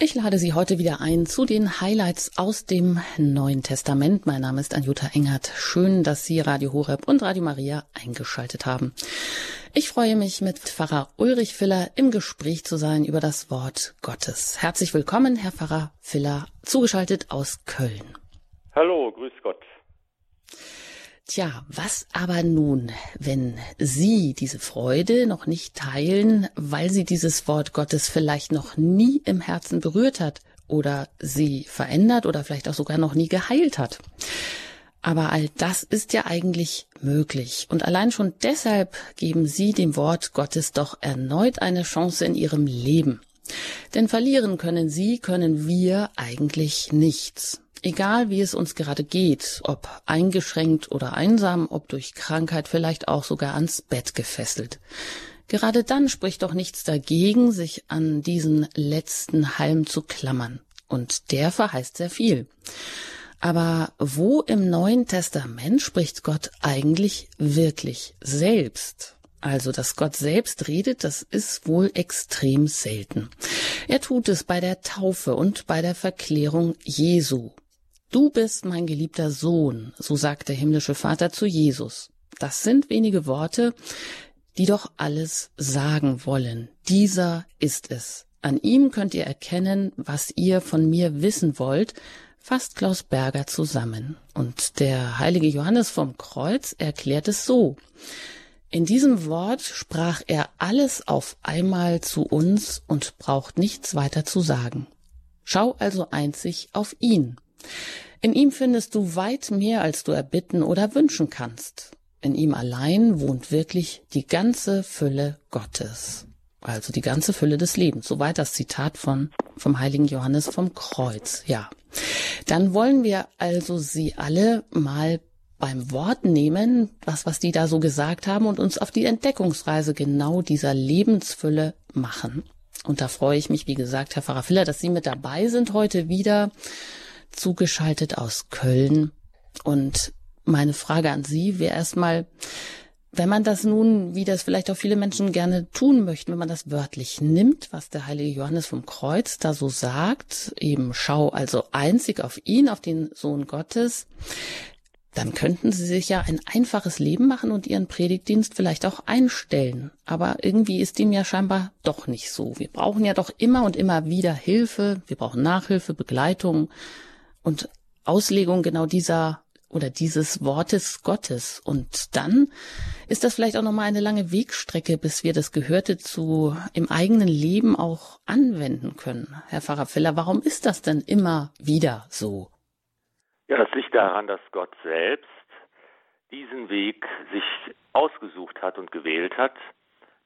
Ich lade Sie heute wieder ein zu den Highlights aus dem Neuen Testament. Mein Name ist Anjuta Engert. Schön, dass Sie Radio Horeb und Radio Maria eingeschaltet haben. Ich freue mich, mit Pfarrer Ulrich Filler im Gespräch zu sein über das Wort Gottes. Herzlich willkommen, Herr Pfarrer Filler, zugeschaltet aus Köln. Hallo, grüß Gott. Tja, was aber nun, wenn Sie diese Freude noch nicht teilen, weil Sie dieses Wort Gottes vielleicht noch nie im Herzen berührt hat oder Sie verändert oder vielleicht auch sogar noch nie geheilt hat? Aber all das ist ja eigentlich möglich. Und allein schon deshalb geben Sie dem Wort Gottes doch erneut eine Chance in Ihrem Leben. Denn verlieren können Sie, können wir eigentlich nichts. Egal wie es uns gerade geht, ob eingeschränkt oder einsam, ob durch Krankheit vielleicht auch sogar ans Bett gefesselt. Gerade dann spricht doch nichts dagegen, sich an diesen letzten Halm zu klammern. Und der verheißt sehr viel. Aber wo im Neuen Testament spricht Gott eigentlich wirklich selbst? Also, dass Gott selbst redet, das ist wohl extrem selten. Er tut es bei der Taufe und bei der Verklärung Jesu. Du bist mein geliebter Sohn, so sagt der himmlische Vater zu Jesus. Das sind wenige Worte, die doch alles sagen wollen. Dieser ist es. An ihm könnt ihr erkennen, was ihr von mir wissen wollt, fasst Klaus Berger zusammen. Und der heilige Johannes vom Kreuz erklärt es so. In diesem Wort sprach er alles auf einmal zu uns und braucht nichts weiter zu sagen. Schau also einzig auf ihn. In ihm findest du weit mehr, als du erbitten oder wünschen kannst. In ihm allein wohnt wirklich die ganze Fülle Gottes. Also die ganze Fülle des Lebens. Soweit das Zitat von, vom heiligen Johannes vom Kreuz. Ja. Dann wollen wir also sie alle mal beim Wort nehmen, was, was die da so gesagt haben und uns auf die Entdeckungsreise genau dieser Lebensfülle machen. Und da freue ich mich, wie gesagt, Herr Pfarrer Filler, dass Sie mit dabei sind heute wieder zugeschaltet aus Köln. Und meine Frage an Sie wäre erstmal, wenn man das nun, wie das vielleicht auch viele Menschen gerne tun möchten, wenn man das wörtlich nimmt, was der heilige Johannes vom Kreuz da so sagt, eben schau also einzig auf ihn, auf den Sohn Gottes, dann könnten sie sich ja ein einfaches Leben machen und ihren Predigtdienst vielleicht auch einstellen. Aber irgendwie ist dem ja scheinbar doch nicht so. Wir brauchen ja doch immer und immer wieder Hilfe, wir brauchen Nachhilfe, Begleitung, und Auslegung genau dieser oder dieses Wortes Gottes. Und dann ist das vielleicht auch nochmal eine lange Wegstrecke, bis wir das Gehörte zu im eigenen Leben auch anwenden können. Herr Pfarrer Filler, warum ist das denn immer wieder so? Ja, das liegt daran, dass Gott selbst diesen Weg sich ausgesucht hat und gewählt hat,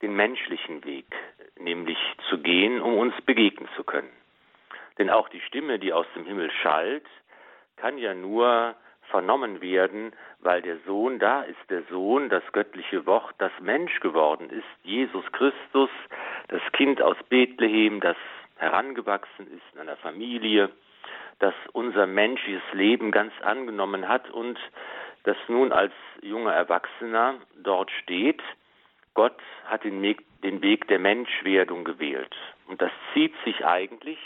den menschlichen Weg, nämlich zu gehen, um uns begegnen zu können. Denn auch die Stimme, die aus dem Himmel schallt, kann ja nur vernommen werden, weil der Sohn da ist, der Sohn, das göttliche Wort, das Mensch geworden ist, Jesus Christus, das Kind aus Bethlehem, das herangewachsen ist in einer Familie, das unser menschliches Leben ganz angenommen hat und das nun als junger Erwachsener dort steht. Gott hat den Weg, der Menschwerdung gewählt. Und das zieht sich eigentlich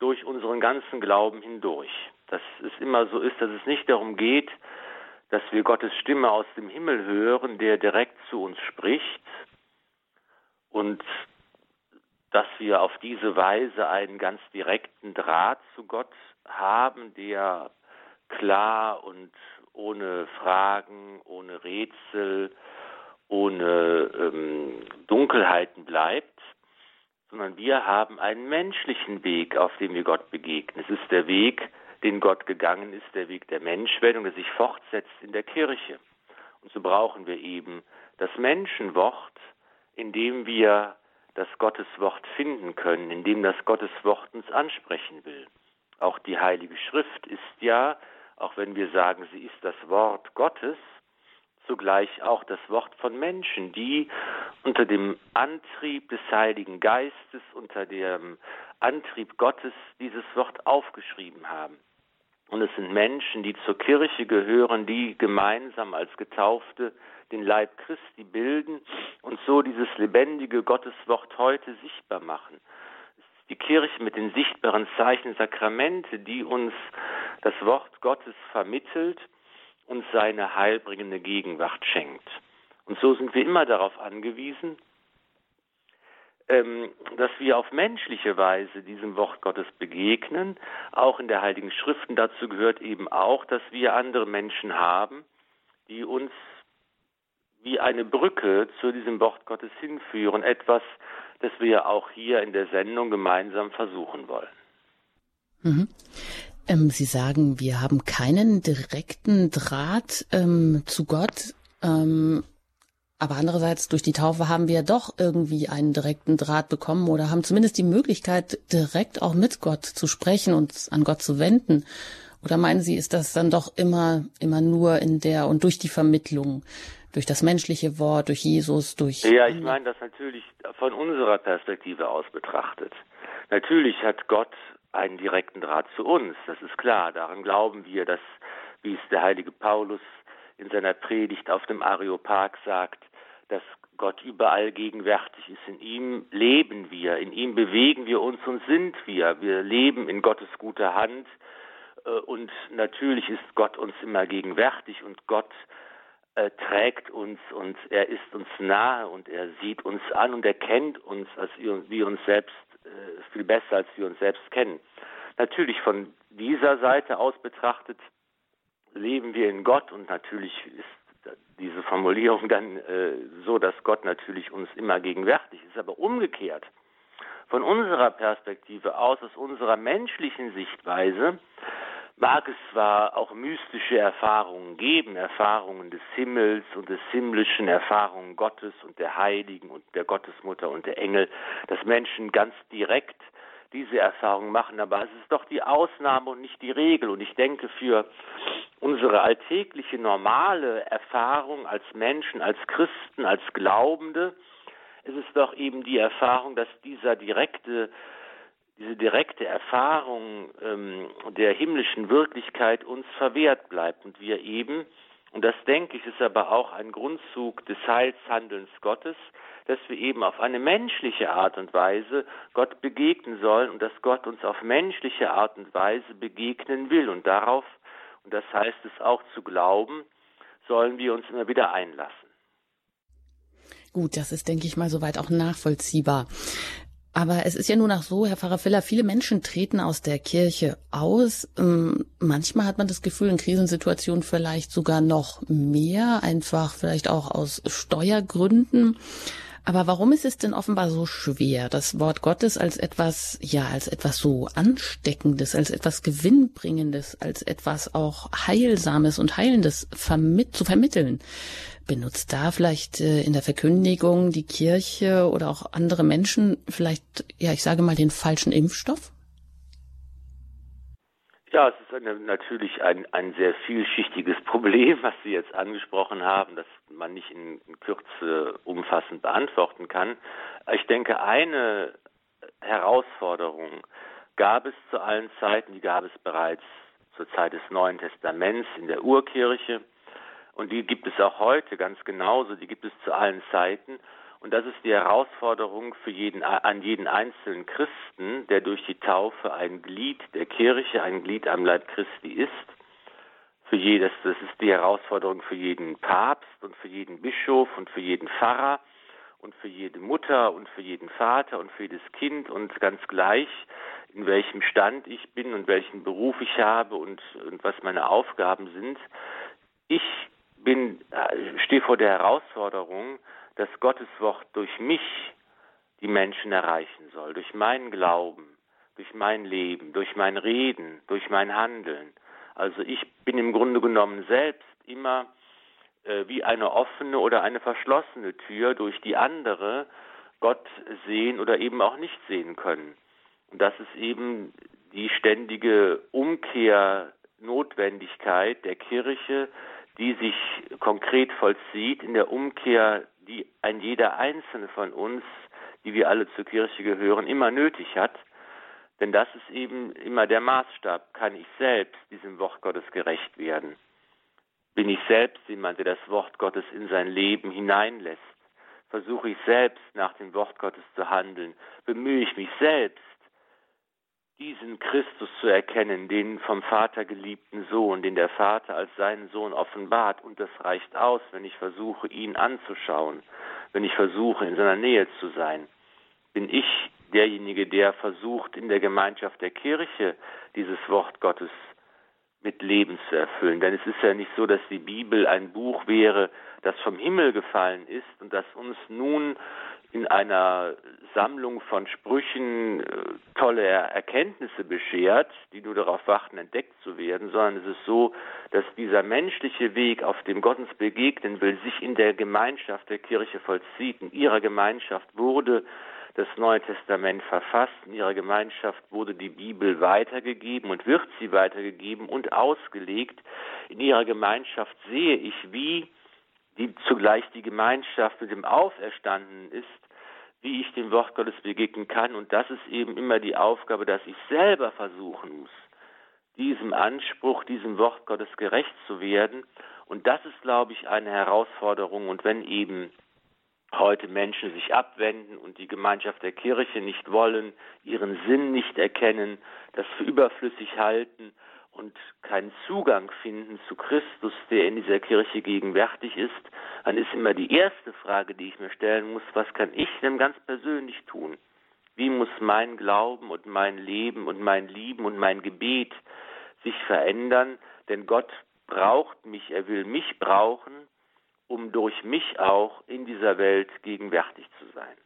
durch unseren ganzen Glauben hindurch. Dass es immer so ist, dass es nicht darum geht, dass wir Gottes Stimme aus dem Himmel hören, der direkt zu uns spricht und dass wir auf diese Weise einen ganz direkten Draht zu Gott haben, der klar und ohne Fragen, ohne Rätsel, ohne ähm, Dunkelheiten bleibt, sondern wir haben einen menschlichen Weg, auf dem wir Gott begegnen. Es ist der Weg, den Gott gegangen ist, der Weg der Menschwerdung, der sich fortsetzt in der Kirche. Und so brauchen wir eben das Menschenwort, in dem wir das Gotteswort finden können, in dem das Gotteswort uns ansprechen will. Auch die Heilige Schrift ist ja, auch wenn wir sagen, sie ist das Wort Gottes, zugleich auch das Wort von Menschen, die unter dem Antrieb des Heiligen Geistes, unter dem Antrieb Gottes dieses Wort aufgeschrieben haben. Und es sind Menschen, die zur Kirche gehören, die gemeinsam als Getaufte den Leib Christi bilden und so dieses lebendige Gotteswort heute sichtbar machen. Die Kirche mit den sichtbaren Zeichen Sakramente, die uns das Wort Gottes vermittelt und seine heilbringende Gegenwart schenkt. Und so sind wir immer darauf angewiesen, ähm, dass wir auf menschliche Weise diesem Wort Gottes begegnen, auch in der Heiligen Schriften. Dazu gehört eben auch, dass wir andere Menschen haben, die uns wie eine Brücke zu diesem Wort Gottes hinführen. Etwas, das wir auch hier in der Sendung gemeinsam versuchen wollen. Mhm. Ähm, Sie sagen, wir haben keinen direkten Draht ähm, zu Gott. Ähm, aber andererseits, durch die Taufe haben wir doch irgendwie einen direkten Draht bekommen oder haben zumindest die Möglichkeit, direkt auch mit Gott zu sprechen und an Gott zu wenden. Oder meinen Sie, ist das dann doch immer, immer nur in der und durch die Vermittlung, durch das menschliche Wort, durch Jesus, durch. Ja, ich meine das natürlich von unserer Perspektive aus betrachtet. Natürlich hat Gott einen direkten Draht zu uns, das ist klar. Daran glauben wir, dass, wie es der heilige Paulus in seiner Predigt auf dem Areopag sagt, dass Gott überall gegenwärtig ist. In ihm leben wir, in ihm bewegen wir uns und sind wir. Wir leben in Gottes guter Hand äh, und natürlich ist Gott uns immer gegenwärtig und Gott äh, trägt uns und er ist uns nahe und er sieht uns an und er kennt uns, als wir, uns selbst viel besser, als wir uns selbst kennen. Natürlich von dieser Seite aus betrachtet leben wir in Gott und natürlich ist diese Formulierung dann äh, so, dass Gott natürlich uns immer gegenwärtig ist, aber umgekehrt. Von unserer Perspektive aus, aus unserer menschlichen Sichtweise, mag es zwar auch mystische Erfahrungen geben, Erfahrungen des Himmels und des himmlischen, Erfahrungen Gottes und der Heiligen und der Gottesmutter und der Engel, dass Menschen ganz direkt diese Erfahrungen machen, aber es ist doch die Ausnahme und nicht die Regel. Und ich denke, für unsere alltägliche normale Erfahrung als Menschen, als Christen, als Glaubende, ist es doch eben die Erfahrung, dass dieser direkte, diese direkte Erfahrung ähm, der himmlischen Wirklichkeit uns verwehrt bleibt und wir eben, und das denke ich, ist aber auch ein Grundzug des Heilshandelns Gottes, dass wir eben auf eine menschliche Art und Weise Gott begegnen sollen und dass Gott uns auf menschliche Art und Weise begegnen will. Und darauf, und das heißt es auch zu glauben, sollen wir uns immer wieder einlassen. Gut, das ist, denke ich mal, soweit auch nachvollziehbar. Aber es ist ja nun auch so, Herr Pfarrer Filler, viele Menschen treten aus der Kirche aus. Ähm, manchmal hat man das Gefühl, in Krisensituationen vielleicht sogar noch mehr, einfach vielleicht auch aus Steuergründen. Aber warum ist es denn offenbar so schwer, das Wort Gottes als etwas, ja, als etwas so Ansteckendes, als etwas Gewinnbringendes, als etwas auch Heilsames und Heilendes vermit zu vermitteln? Benutzt da vielleicht äh, in der Verkündigung die Kirche oder auch andere Menschen vielleicht, ja, ich sage mal, den falschen Impfstoff? Ja, es ist eine, natürlich ein, ein sehr vielschichtiges Problem, was Sie jetzt angesprochen haben, das man nicht in, in Kürze umfassend beantworten kann. Ich denke, eine Herausforderung gab es zu allen Zeiten, die gab es bereits zur Zeit des Neuen Testaments in der Urkirche und die gibt es auch heute ganz genauso, die gibt es zu allen Zeiten. Und das ist die Herausforderung für jeden, an jeden einzelnen Christen, der durch die Taufe ein Glied der Kirche, ein Glied am Leib Christi ist. Für jedes, das ist die Herausforderung für jeden Papst und für jeden Bischof und für jeden Pfarrer und für jede Mutter und für jeden Vater und für jedes Kind und ganz gleich, in welchem Stand ich bin und welchen Beruf ich habe und, und was meine Aufgaben sind. Ich bin, äh, stehe vor der Herausforderung, dass Gottes Wort durch mich die Menschen erreichen soll, durch meinen Glauben, durch mein Leben, durch mein Reden, durch mein Handeln. Also ich bin im Grunde genommen selbst immer äh, wie eine offene oder eine verschlossene Tür, durch die andere Gott sehen oder eben auch nicht sehen können. Und das ist eben die ständige Umkehrnotwendigkeit der Kirche, die sich konkret vollzieht in der Umkehr die ein jeder einzelne von uns, die wir alle zur Kirche gehören, immer nötig hat. Denn das ist eben immer der Maßstab. Kann ich selbst diesem Wort Gottes gerecht werden? Bin ich selbst jemand, der das Wort Gottes in sein Leben hineinlässt? Versuche ich selbst nach dem Wort Gottes zu handeln? Bemühe ich mich selbst, diesen Christus zu erkennen, den vom Vater geliebten Sohn, den der Vater als seinen Sohn offenbart. Und das reicht aus, wenn ich versuche, ihn anzuschauen, wenn ich versuche, in seiner Nähe zu sein. Bin ich derjenige, der versucht, in der Gemeinschaft der Kirche dieses Wort Gottes mit Leben zu erfüllen. Denn es ist ja nicht so, dass die Bibel ein Buch wäre, das vom Himmel gefallen ist und das uns nun in einer Sammlung von Sprüchen äh, tolle Erkenntnisse beschert, die nur darauf warten, entdeckt zu werden, sondern es ist so, dass dieser menschliche Weg, auf dem Gott uns begegnen will, sich in der Gemeinschaft der Kirche vollzieht. In ihrer Gemeinschaft wurde das Neue Testament verfasst, in ihrer Gemeinschaft wurde die Bibel weitergegeben und wird sie weitergegeben und ausgelegt. In ihrer Gemeinschaft sehe ich, wie die zugleich die Gemeinschaft mit dem Auferstandenen ist, wie ich dem Wort Gottes begegnen kann. Und das ist eben immer die Aufgabe, dass ich selber versuchen muss, diesem Anspruch, diesem Wort Gottes gerecht zu werden. Und das ist, glaube ich, eine Herausforderung. Und wenn eben heute Menschen sich abwenden und die Gemeinschaft der Kirche nicht wollen, ihren Sinn nicht erkennen, das für überflüssig halten und keinen Zugang finden zu Christus, der in dieser Kirche gegenwärtig ist, dann ist immer die erste Frage, die ich mir stellen muss, was kann ich denn ganz persönlich tun? Wie muss mein Glauben und mein Leben und mein Lieben und mein Gebet sich verändern? Denn Gott braucht mich, er will mich brauchen, um durch mich auch in dieser Welt gegenwärtig zu sein.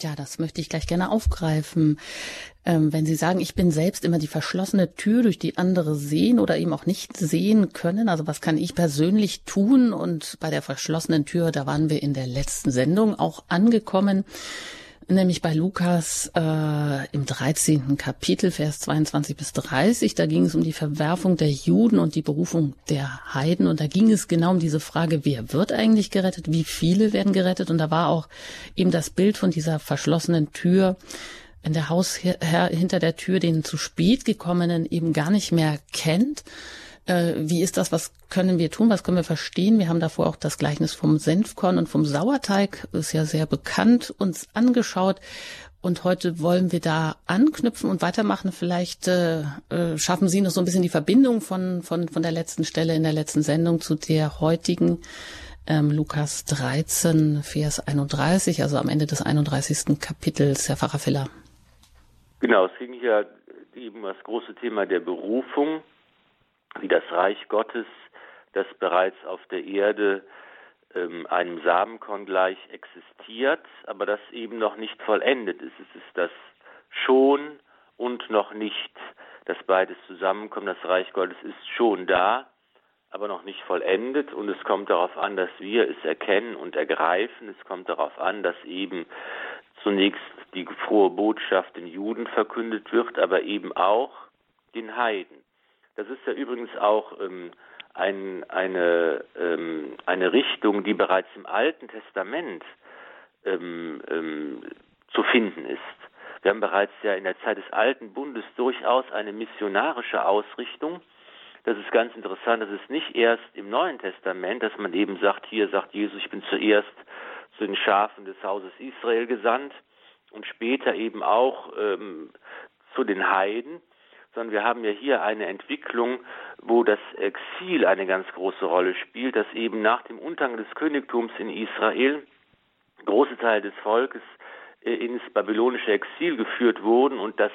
Ja, das möchte ich gleich gerne aufgreifen. Ähm, wenn Sie sagen, ich bin selbst immer die verschlossene Tür, durch die andere sehen oder eben auch nicht sehen können, also was kann ich persönlich tun? Und bei der verschlossenen Tür, da waren wir in der letzten Sendung auch angekommen nämlich bei Lukas äh, im 13. Kapitel, Vers 22 bis 30. Da ging es um die Verwerfung der Juden und die Berufung der Heiden. Und da ging es genau um diese Frage, wer wird eigentlich gerettet, wie viele werden gerettet. Und da war auch eben das Bild von dieser verschlossenen Tür, wenn der Hausherr hinter der Tür den zu spät gekommenen eben gar nicht mehr kennt äh, wie ist das? Was können wir tun? Was können wir verstehen? Wir haben davor auch das Gleichnis vom Senfkorn und vom Sauerteig, ist ja sehr bekannt, uns angeschaut. Und heute wollen wir da anknüpfen und weitermachen. Vielleicht äh, äh, schaffen Sie noch so ein bisschen die Verbindung von, von, von der letzten Stelle in der letzten Sendung zu der heutigen ähm, Lukas 13, Vers 31, also am Ende des 31. Kapitels, Herr Pfarrer Filler. Genau, es ging hier eben das große Thema der Berufung wie das Reich Gottes, das bereits auf der Erde ähm, einem Samenkorn gleich existiert, aber das eben noch nicht vollendet ist. Es ist das schon und noch nicht, dass beides zusammenkommt. Das Reich Gottes ist schon da, aber noch nicht vollendet und es kommt darauf an, dass wir es erkennen und ergreifen. Es kommt darauf an, dass eben zunächst die frohe Botschaft den Juden verkündet wird, aber eben auch den Heiden. Das ist ja übrigens auch ähm, ein, eine, ähm, eine Richtung, die bereits im Alten Testament ähm, ähm, zu finden ist. Wir haben bereits ja in der Zeit des Alten Bundes durchaus eine missionarische Ausrichtung. Das ist ganz interessant. Das ist nicht erst im Neuen Testament, dass man eben sagt, hier sagt Jesus, ich bin zuerst zu den Schafen des Hauses Israel gesandt und später eben auch ähm, zu den Heiden sondern wir haben ja hier eine Entwicklung, wo das Exil eine ganz große Rolle spielt, dass eben nach dem Untergang des Königtums in Israel große Teile des Volkes äh, ins babylonische Exil geführt wurden und dass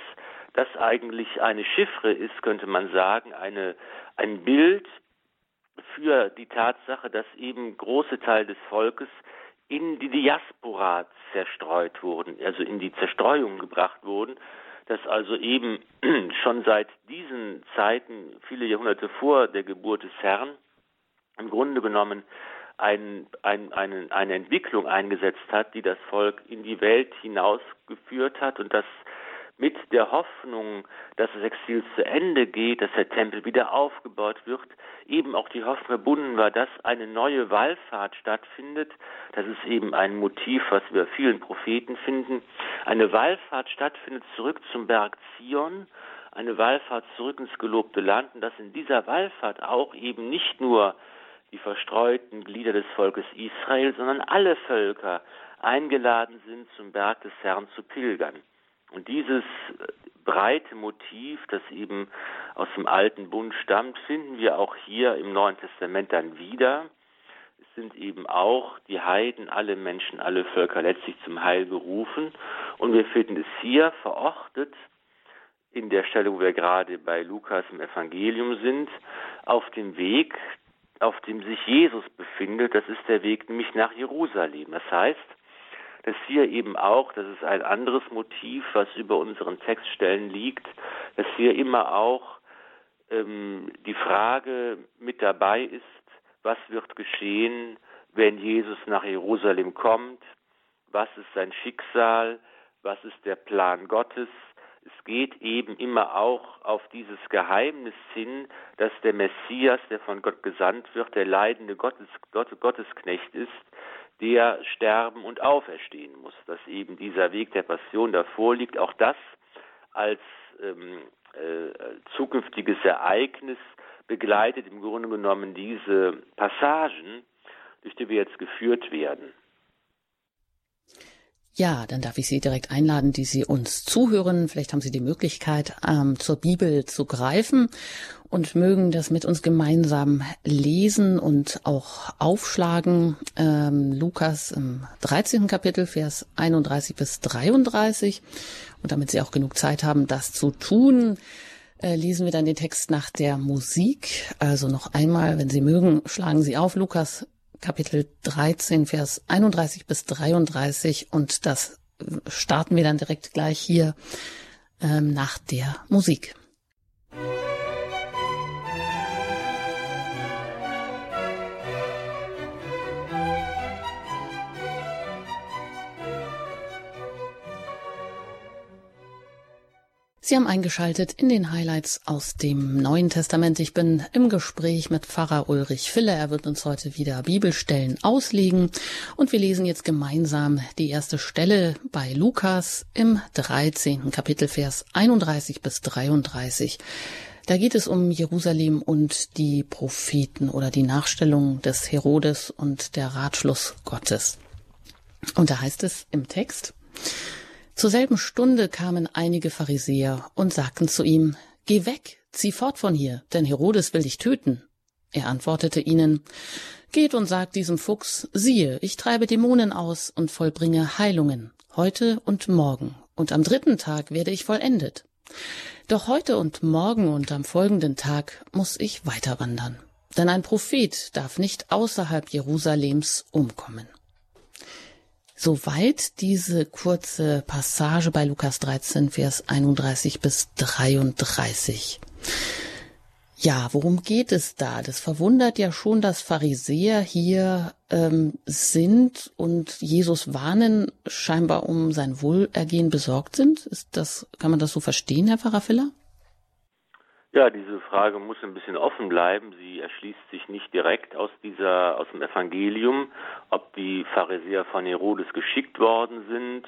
das eigentlich eine Chiffre ist, könnte man sagen, eine, ein Bild für die Tatsache, dass eben große Teile des Volkes in die Diaspora zerstreut wurden, also in die Zerstreuung gebracht wurden dass also eben schon seit diesen Zeiten, viele Jahrhunderte vor der Geburt des Herrn, im Grunde genommen ein, ein, eine, eine Entwicklung eingesetzt hat, die das Volk in die Welt hinausgeführt hat und das mit der Hoffnung, dass das Exil zu Ende geht, dass der Tempel wieder aufgebaut wird, eben auch die Hoffnung verbunden war, dass eine neue Wallfahrt stattfindet. Das ist eben ein Motiv, was wir vielen Propheten finden. Eine Wallfahrt stattfindet zurück zum Berg Zion, eine Wallfahrt zurück ins gelobte Land und dass in dieser Wallfahrt auch eben nicht nur die verstreuten Glieder des Volkes Israel, sondern alle Völker eingeladen sind, zum Berg des Herrn zu pilgern. Und dieses breite Motiv, das eben aus dem alten Bund stammt, finden wir auch hier im Neuen Testament dann wieder. Es sind eben auch die Heiden, alle Menschen, alle Völker letztlich zum Heil berufen. Und wir finden es hier verortet in der Stelle, wo wir gerade bei Lukas im Evangelium sind, auf dem Weg, auf dem sich Jesus befindet. Das ist der Weg nämlich nach Jerusalem. Das heißt, dass hier eben auch, das ist ein anderes Motiv, was über unseren Textstellen liegt, dass hier immer auch ähm, die Frage mit dabei ist, was wird geschehen, wenn Jesus nach Jerusalem kommt, was ist sein Schicksal, was ist der Plan Gottes. Es geht eben immer auch auf dieses Geheimnis hin, dass der Messias, der von Gott gesandt wird, der leidende Gottes, Gottesknecht ist, der sterben und auferstehen muss, dass eben dieser Weg der Passion davor liegt, auch das als ähm, äh, zukünftiges Ereignis begleitet im Grunde genommen diese Passagen, durch die wir jetzt geführt werden. Ja, dann darf ich Sie direkt einladen, die Sie uns zuhören. Vielleicht haben Sie die Möglichkeit, ähm, zur Bibel zu greifen und mögen das mit uns gemeinsam lesen und auch aufschlagen. Ähm, Lukas im 13. Kapitel, Vers 31 bis 33. Und damit Sie auch genug Zeit haben, das zu tun, äh, lesen wir dann den Text nach der Musik. Also noch einmal, wenn Sie mögen, schlagen Sie auf Lukas Kapitel 13, Vers 31 bis 33 und das starten wir dann direkt gleich hier ähm, nach der Musik. Sie haben eingeschaltet in den Highlights aus dem Neuen Testament. Ich bin im Gespräch mit Pfarrer Ulrich Filler. Er wird uns heute wieder Bibelstellen auslegen. Und wir lesen jetzt gemeinsam die erste Stelle bei Lukas im 13. Kapitel Vers 31 bis 33. Da geht es um Jerusalem und die Propheten oder die Nachstellung des Herodes und der Ratschluss Gottes. Und da heißt es im Text, zur selben Stunde kamen einige Pharisäer und sagten zu ihm, Geh weg, zieh fort von hier, denn Herodes will dich töten. Er antwortete ihnen, Geht und sagt diesem Fuchs, siehe, ich treibe Dämonen aus und vollbringe Heilungen, heute und morgen, und am dritten Tag werde ich vollendet. Doch heute und morgen und am folgenden Tag muss ich weiter wandern, denn ein Prophet darf nicht außerhalb Jerusalems umkommen. Soweit diese kurze Passage bei Lukas 13, Vers 31 bis 33. Ja, worum geht es da? Das verwundert ja schon, dass Pharisäer hier ähm, sind und Jesus warnen, scheinbar um sein Wohlergehen besorgt sind. Ist das, kann man das so verstehen, Herr Pfarrer Filler? Ja, diese Frage muss ein bisschen offen bleiben. Sie erschließt sich nicht direkt aus dieser, aus dem Evangelium, ob die Pharisäer von Herodes geschickt worden sind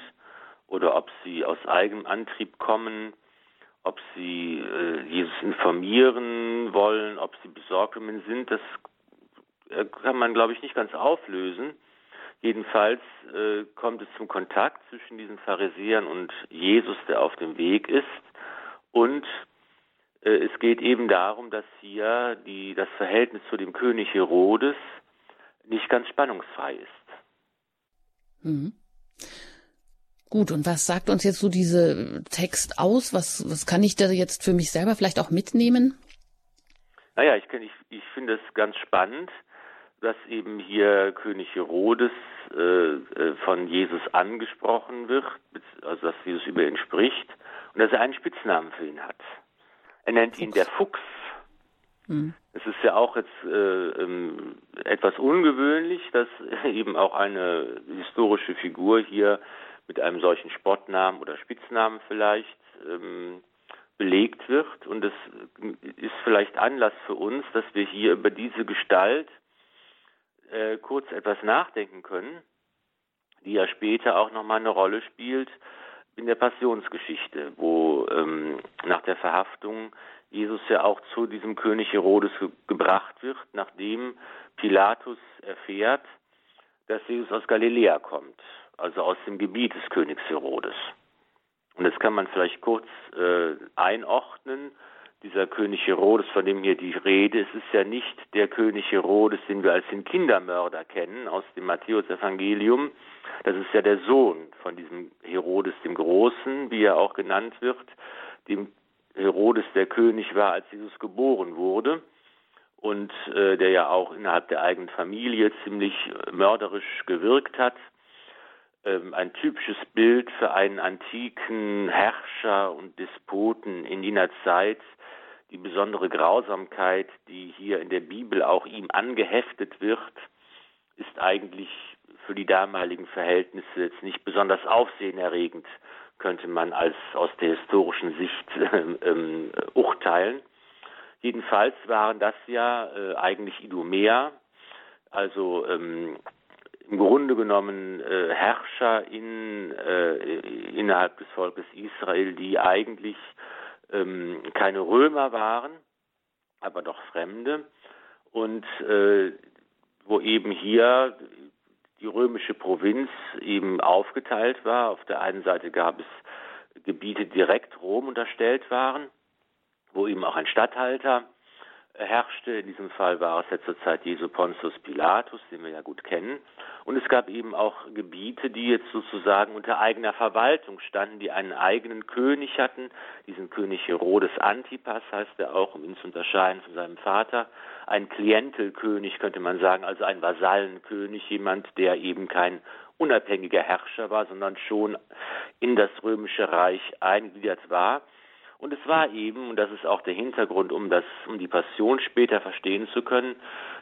oder ob sie aus eigenem Antrieb kommen, ob sie äh, Jesus informieren wollen, ob sie besorgt sind. Das äh, kann man, glaube ich, nicht ganz auflösen. Jedenfalls äh, kommt es zum Kontakt zwischen diesen Pharisäern und Jesus, der auf dem Weg ist. Und es geht eben darum, dass hier die, das Verhältnis zu dem König Herodes nicht ganz spannungsfrei ist. Mhm. Gut, und was sagt uns jetzt so diese Text aus? Was, was kann ich da jetzt für mich selber vielleicht auch mitnehmen? Naja, ich, ich, ich finde es ganz spannend, dass eben hier König Herodes äh, äh, von Jesus angesprochen wird, also dass Jesus über ihn spricht und dass er einen Spitznamen für ihn hat. Er nennt ihn der Fuchs. Mhm. Es ist ja auch jetzt äh, ähm, etwas ungewöhnlich, dass eben auch eine historische Figur hier mit einem solchen Spottnamen oder Spitznamen vielleicht ähm, belegt wird. Und es ist vielleicht Anlass für uns, dass wir hier über diese Gestalt äh, kurz etwas nachdenken können, die ja später auch nochmal eine Rolle spielt in der Passionsgeschichte, wo ähm, nach der Verhaftung Jesus ja auch zu diesem König Herodes ge gebracht wird, nachdem Pilatus erfährt, dass Jesus aus Galiläa kommt, also aus dem Gebiet des Königs Herodes. Und das kann man vielleicht kurz äh, einordnen. Dieser König Herodes, von dem hier die Rede ist, ist ja nicht der König Herodes, den wir als den Kindermörder kennen aus dem Matthäus-Evangelium. Das ist ja der Sohn von diesem Herodes dem Großen, wie er auch genannt wird, dem Herodes der König war, als Jesus geboren wurde und äh, der ja auch innerhalb der eigenen Familie ziemlich äh, mörderisch gewirkt hat. Ähm, ein typisches Bild für einen antiken Herrscher und Despoten in jener Zeit, die besondere Grausamkeit, die hier in der Bibel auch ihm angeheftet wird, ist eigentlich für die damaligen Verhältnisse jetzt nicht besonders aufsehenerregend, könnte man als aus der historischen Sicht äh, äh, urteilen. Jedenfalls waren das ja äh, eigentlich Idumäer, also ähm, im Grunde genommen äh, Herrscher in, äh, innerhalb des Volkes Israel, die eigentlich ähm, keine Römer waren, aber doch Fremde und äh, wo eben hier die römische Provinz eben aufgeteilt war. Auf der einen Seite gab es Gebiete, die direkt Rom unterstellt waren wo eben auch ein Statthalter herrschte. In diesem Fall war es ja zur Zeit Jesu Pontius Pilatus, den wir ja gut kennen. Und es gab eben auch Gebiete, die jetzt sozusagen unter eigener Verwaltung standen, die einen eigenen König hatten. Diesen König Herodes Antipas heißt er auch, um ihn zu unterscheiden von seinem Vater. Ein Klientelkönig könnte man sagen, also ein Vasallenkönig, jemand, der eben kein unabhängiger Herrscher war, sondern schon in das römische Reich eingegliedert war. Und es war eben, und das ist auch der Hintergrund, um das, um die Passion später verstehen zu können,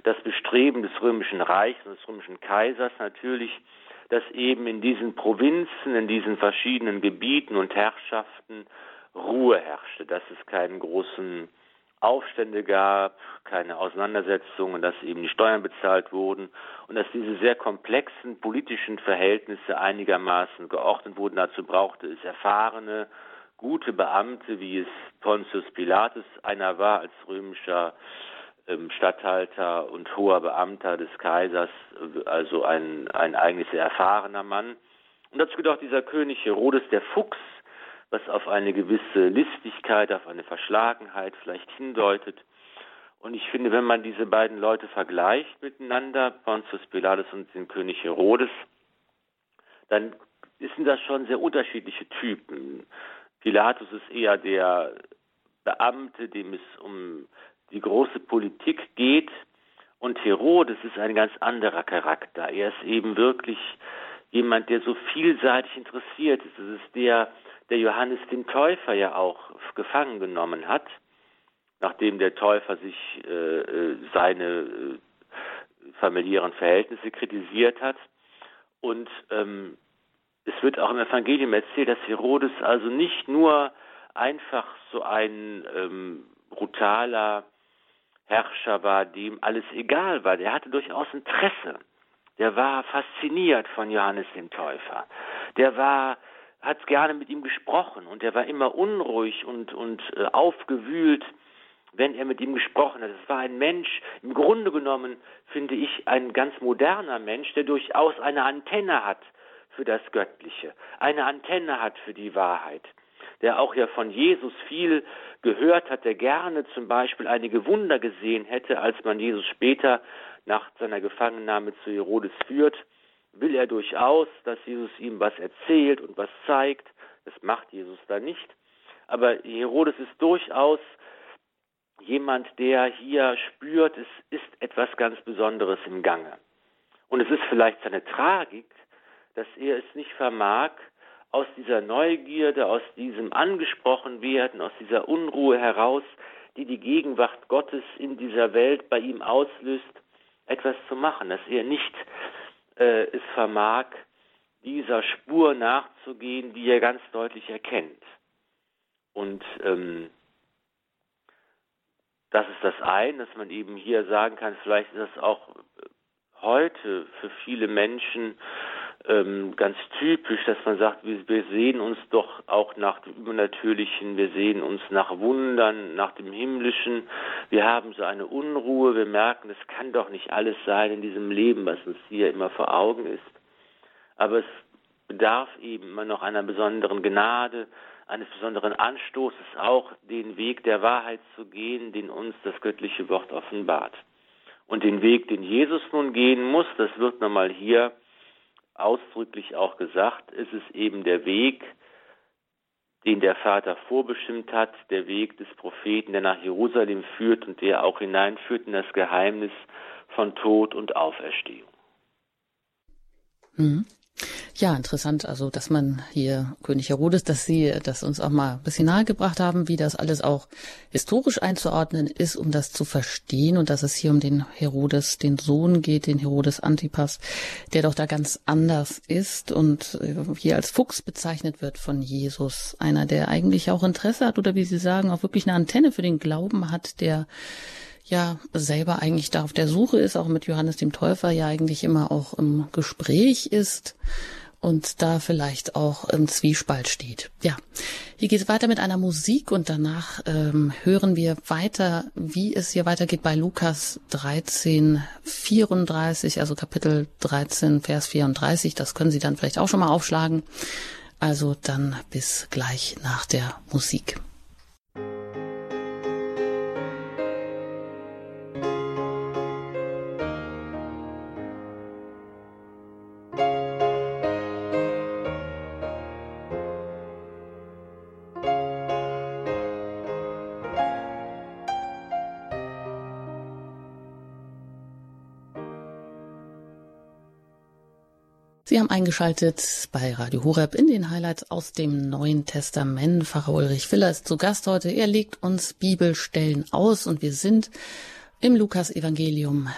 das Bestreben des römischen Reichs und des römischen Kaisers natürlich, dass eben in diesen Provinzen, in diesen verschiedenen Gebieten und Herrschaften Ruhe herrschte, dass es keinen großen Aufstände gab, keine Auseinandersetzungen, dass eben die Steuern bezahlt wurden und dass diese sehr komplexen politischen Verhältnisse einigermaßen geordnet wurden. Dazu brauchte es erfahrene, gute Beamte, wie es Pontius Pilatus einer war als römischer ähm, Statthalter und hoher Beamter des Kaisers, also ein, ein eigentlich sehr erfahrener Mann. Und dazu gehört auch dieser König Herodes der Fuchs, was auf eine gewisse Listigkeit, auf eine Verschlagenheit vielleicht hindeutet. Und ich finde, wenn man diese beiden Leute vergleicht miteinander, Pontius Pilatus und den König Herodes, dann sind das schon sehr unterschiedliche Typen. Pilatus ist eher der Beamte, dem es um die große Politik geht. Und Herodes ist ein ganz anderer Charakter. Er ist eben wirklich jemand, der so vielseitig interessiert ist. Es ist der, der Johannes den Täufer ja auch gefangen genommen hat, nachdem der Täufer sich äh, äh seine äh, familiären Verhältnisse kritisiert hat. Und ähm, es wird auch im Evangelium erzählt, dass Herodes also nicht nur einfach so ein ähm, brutaler Herrscher war, dem alles egal war. Der hatte durchaus Interesse. Der war fasziniert von Johannes dem Täufer. Der war, hat gerne mit ihm gesprochen und der war immer unruhig und, und äh, aufgewühlt, wenn er mit ihm gesprochen hat. Es war ein Mensch, im Grunde genommen finde ich ein ganz moderner Mensch, der durchaus eine Antenne hat für das Göttliche, eine Antenne hat für die Wahrheit, der auch ja von Jesus viel gehört hat, der gerne zum Beispiel einige Wunder gesehen hätte, als man Jesus später nach seiner Gefangennahme zu Herodes führt, will er durchaus, dass Jesus ihm was erzählt und was zeigt. Das macht Jesus da nicht. Aber Herodes ist durchaus jemand, der hier spürt, es ist etwas ganz Besonderes im Gange. Und es ist vielleicht seine Tragik, dass er es nicht vermag, aus dieser Neugierde, aus diesem angesprochen werden, aus dieser Unruhe heraus, die die Gegenwart Gottes in dieser Welt bei ihm auslöst, etwas zu machen, dass er nicht äh, es vermag, dieser Spur nachzugehen, die er ganz deutlich erkennt. Und ähm, das ist das eine, dass man eben hier sagen kann, vielleicht ist das auch heute für viele Menschen ähm, ganz typisch, dass man sagt, wir, wir sehen uns doch auch nach dem Übernatürlichen, wir sehen uns nach Wundern, nach dem Himmlischen. Wir haben so eine Unruhe, wir merken, es kann doch nicht alles sein in diesem Leben, was uns hier immer vor Augen ist. Aber es bedarf eben immer noch einer besonderen Gnade, eines besonderen Anstoßes, auch den Weg der Wahrheit zu gehen, den uns das göttliche Wort offenbart. Und den Weg, den Jesus nun gehen muss, das wird nochmal hier ausdrücklich auch gesagt, ist es eben der Weg, den der Vater vorbestimmt hat, der Weg des Propheten, der nach Jerusalem führt und der auch hineinführt in das Geheimnis von Tod und Auferstehung. Mhm. Ja, interessant, also dass man hier König Herodes, dass Sie das uns auch mal ein bisschen nahegebracht haben, wie das alles auch historisch einzuordnen ist, um das zu verstehen und dass es hier um den Herodes, den Sohn geht, den Herodes Antipas, der doch da ganz anders ist und äh, hier als Fuchs bezeichnet wird von Jesus, einer, der eigentlich auch Interesse hat oder wie Sie sagen, auch wirklich eine Antenne für den Glauben hat, der ja selber eigentlich da auf der Suche ist, auch mit Johannes dem Täufer ja eigentlich immer auch im Gespräch ist und da vielleicht auch im Zwiespalt steht. Ja, hier geht es weiter mit einer Musik und danach ähm, hören wir weiter, wie es hier weitergeht bei Lukas 13, 34, also Kapitel 13, Vers 34. Das können Sie dann vielleicht auch schon mal aufschlagen. Also dann bis gleich nach der Musik. Sie haben eingeschaltet bei Radio Horeb in den Highlights aus dem Neuen Testament. Pfarrer Ulrich Filler ist zu Gast heute. Er legt uns Bibelstellen aus und wir sind im Lukas-Evangelium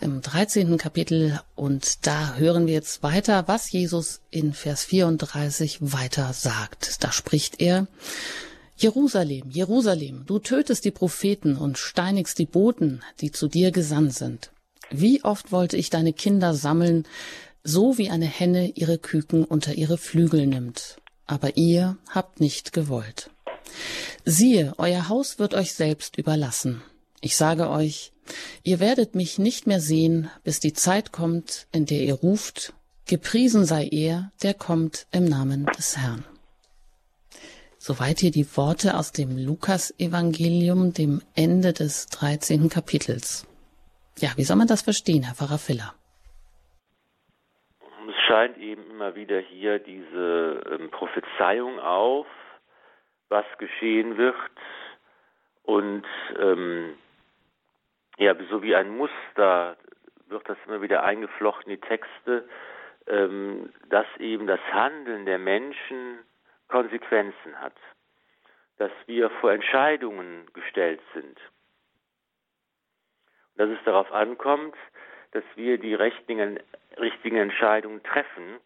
im 13. Kapitel und da hören wir jetzt weiter, was Jesus in Vers 34 weiter sagt. Da spricht er, Jerusalem, Jerusalem, du tötest die Propheten und steinigst die Boten, die zu dir gesandt sind. Wie oft wollte ich deine Kinder sammeln, so wie eine Henne ihre Küken unter ihre Flügel nimmt. Aber ihr habt nicht gewollt. Siehe, euer Haus wird euch selbst überlassen. Ich sage euch, ihr werdet mich nicht mehr sehen, bis die Zeit kommt, in der ihr ruft, gepriesen sei er, der kommt im Namen des Herrn. Soweit hier die Worte aus dem Lukas-Evangelium, dem Ende des 13. Kapitels. Ja, wie soll man das verstehen, Herr Pfarrer Filler? Scheint eben immer wieder hier diese ähm, Prophezeiung auf, was geschehen wird. Und ähm, ja, so wie ein Muster wird das immer wieder eingeflochten, die Texte, ähm, dass eben das Handeln der Menschen Konsequenzen hat, dass wir vor Entscheidungen gestellt sind, dass es darauf ankommt, dass wir die richtigen, richtigen Entscheidungen treffen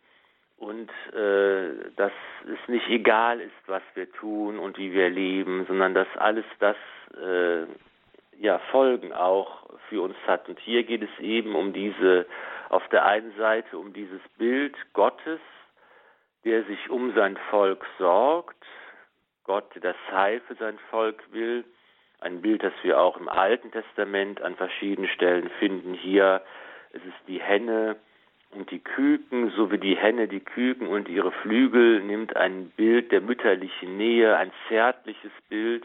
und äh, dass es nicht egal ist, was wir tun und wie wir leben, sondern dass alles das äh, ja Folgen auch für uns hat. Und hier geht es eben um diese, auf der einen Seite um dieses Bild Gottes, der sich um sein Volk sorgt, Gott, der das Heil für sein Volk will, ein Bild, das wir auch im Alten Testament an verschiedenen Stellen finden. Hier es ist die Henne und die Küken, so wie die Henne die Küken und ihre Flügel nimmt ein Bild der mütterlichen Nähe, ein zärtliches Bild,